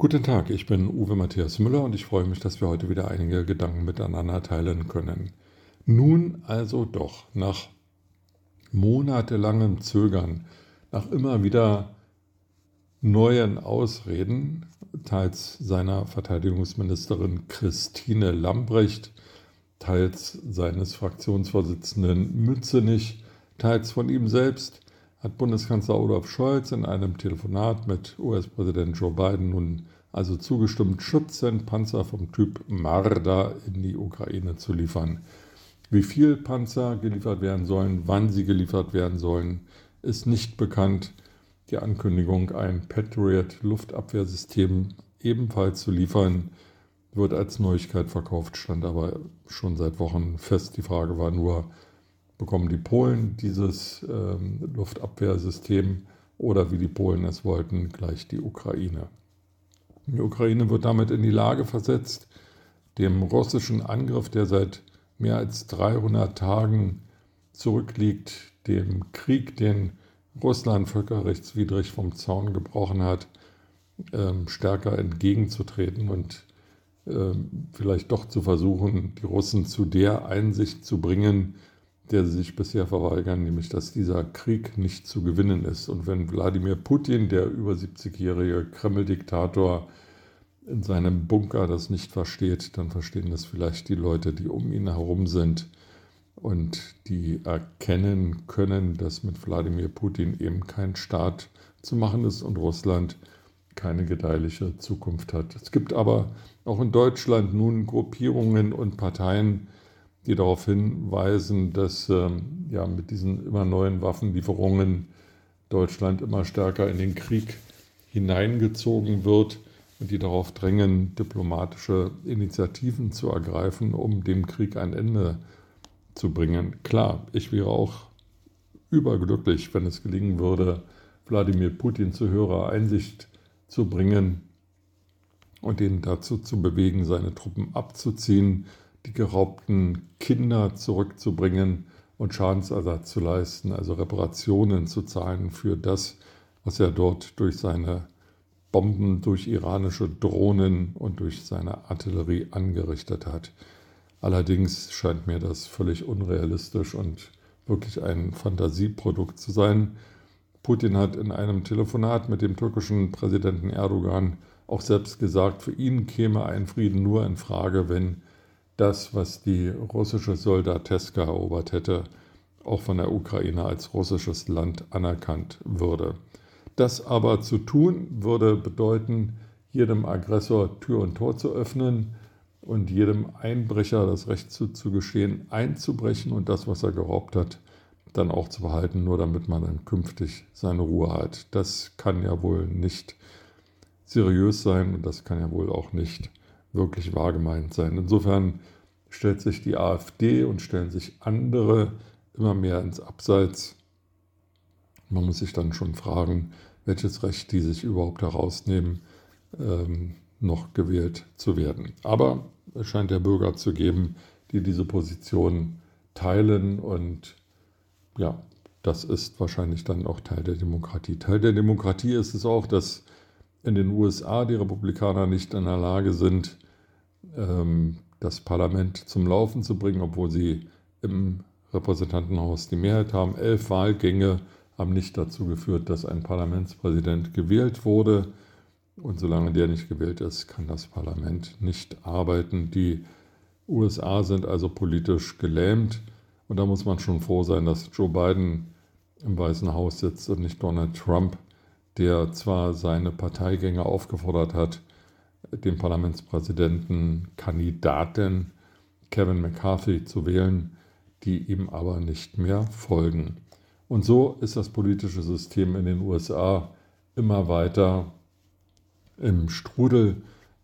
Guten Tag, ich bin Uwe Matthias Müller und ich freue mich, dass wir heute wieder einige Gedanken miteinander teilen können. Nun also doch, nach monatelangem Zögern, nach immer wieder neuen Ausreden, teils seiner Verteidigungsministerin Christine Lambrecht, teils seines Fraktionsvorsitzenden Mützenich, teils von ihm selbst, hat Bundeskanzler Olaf Scholz in einem Telefonat mit US-Präsident Joe Biden nun also zugestimmt, Schützenpanzer vom Typ Marder in die Ukraine zu liefern. Wie viel Panzer geliefert werden sollen, wann sie geliefert werden sollen, ist nicht bekannt. Die Ankündigung, ein Patriot-Luftabwehrsystem ebenfalls zu liefern, wird als Neuigkeit verkauft, stand aber schon seit Wochen fest. Die Frage war nur, bekommen die Polen dieses ähm, Luftabwehrsystem oder wie die Polen es wollten, gleich die Ukraine. Die Ukraine wird damit in die Lage versetzt, dem russischen Angriff, der seit mehr als 300 Tagen zurückliegt, dem Krieg, den Russland völkerrechtswidrig vom Zaun gebrochen hat, ähm, stärker entgegenzutreten und ähm, vielleicht doch zu versuchen, die Russen zu der Einsicht zu bringen, der sie sich bisher verweigern, nämlich dass dieser Krieg nicht zu gewinnen ist. Und wenn Wladimir Putin, der über 70-jährige Kreml-Diktator, in seinem Bunker das nicht versteht, dann verstehen das vielleicht die Leute, die um ihn herum sind und die erkennen können, dass mit Wladimir Putin eben kein Staat zu machen ist und Russland keine gedeihliche Zukunft hat. Es gibt aber auch in Deutschland nun Gruppierungen und Parteien, die darauf hinweisen, dass ähm, ja, mit diesen immer neuen Waffenlieferungen Deutschland immer stärker in den Krieg hineingezogen wird und die darauf drängen, diplomatische Initiativen zu ergreifen, um dem Krieg ein Ende zu bringen. Klar, ich wäre auch überglücklich, wenn es gelingen würde, Wladimir Putin zu höherer Einsicht zu bringen und ihn dazu zu bewegen, seine Truppen abzuziehen, die geraubten Kinder zurückzubringen und Schadensersatz zu leisten, also Reparationen zu zahlen für das, was er dort durch seine Bomben, durch iranische Drohnen und durch seine Artillerie angerichtet hat. Allerdings scheint mir das völlig unrealistisch und wirklich ein Fantasieprodukt zu sein. Putin hat in einem Telefonat mit dem türkischen Präsidenten Erdogan auch selbst gesagt, für ihn käme ein Frieden nur in Frage, wenn das, was die russische Soldateska erobert hätte, auch von der Ukraine als russisches Land anerkannt würde. Das aber zu tun, würde bedeuten, jedem Aggressor Tür und Tor zu öffnen und jedem Einbrecher das Recht zuzugestehen, einzubrechen und das, was er geraubt hat, dann auch zu behalten, nur damit man dann künftig seine Ruhe hat. Das kann ja wohl nicht seriös sein und das kann ja wohl auch nicht wirklich wahr gemeint sein. Insofern stellt sich die AfD und stellen sich andere immer mehr ins Abseits. Man muss sich dann schon fragen, welches Recht die sich überhaupt herausnehmen, ähm, noch gewählt zu werden. Aber es scheint ja Bürger zu geben, die diese Position teilen und ja, das ist wahrscheinlich dann auch Teil der Demokratie. Teil der Demokratie ist es auch, dass in den USA die Republikaner nicht in der Lage sind, ähm, das Parlament zum Laufen zu bringen, obwohl sie im Repräsentantenhaus die Mehrheit haben. Elf Wahlgänge haben nicht dazu geführt, dass ein Parlamentspräsident gewählt wurde. Und solange der nicht gewählt ist, kann das Parlament nicht arbeiten. Die USA sind also politisch gelähmt. Und da muss man schon froh sein, dass Joe Biden im Weißen Haus sitzt und nicht Donald Trump, der zwar seine Parteigänger aufgefordert hat, den Parlamentspräsidenten Kandidaten Kevin McCarthy zu wählen, die ihm aber nicht mehr folgen. Und so ist das politische System in den USA immer weiter im Strudel.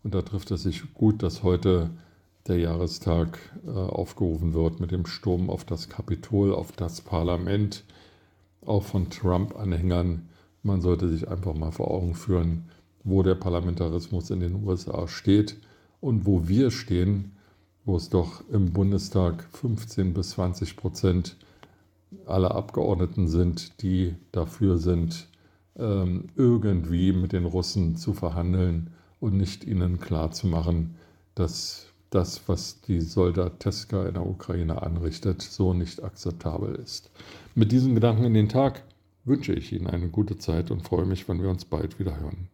Und da trifft es sich gut, dass heute der Jahrestag äh, aufgerufen wird mit dem Sturm auf das Kapitol, auf das Parlament, auch von Trump-Anhängern. Man sollte sich einfach mal vor Augen führen, wo der Parlamentarismus in den USA steht und wo wir stehen, wo es doch im Bundestag 15 bis 20 Prozent aller Abgeordneten sind, die dafür sind, ähm, irgendwie mit den Russen zu verhandeln und nicht ihnen klarzumachen, dass das, was die Soldateska in der Ukraine anrichtet, so nicht akzeptabel ist. Mit diesen Gedanken in den Tag wünsche ich Ihnen eine gute Zeit und freue mich, wenn wir uns bald wieder hören.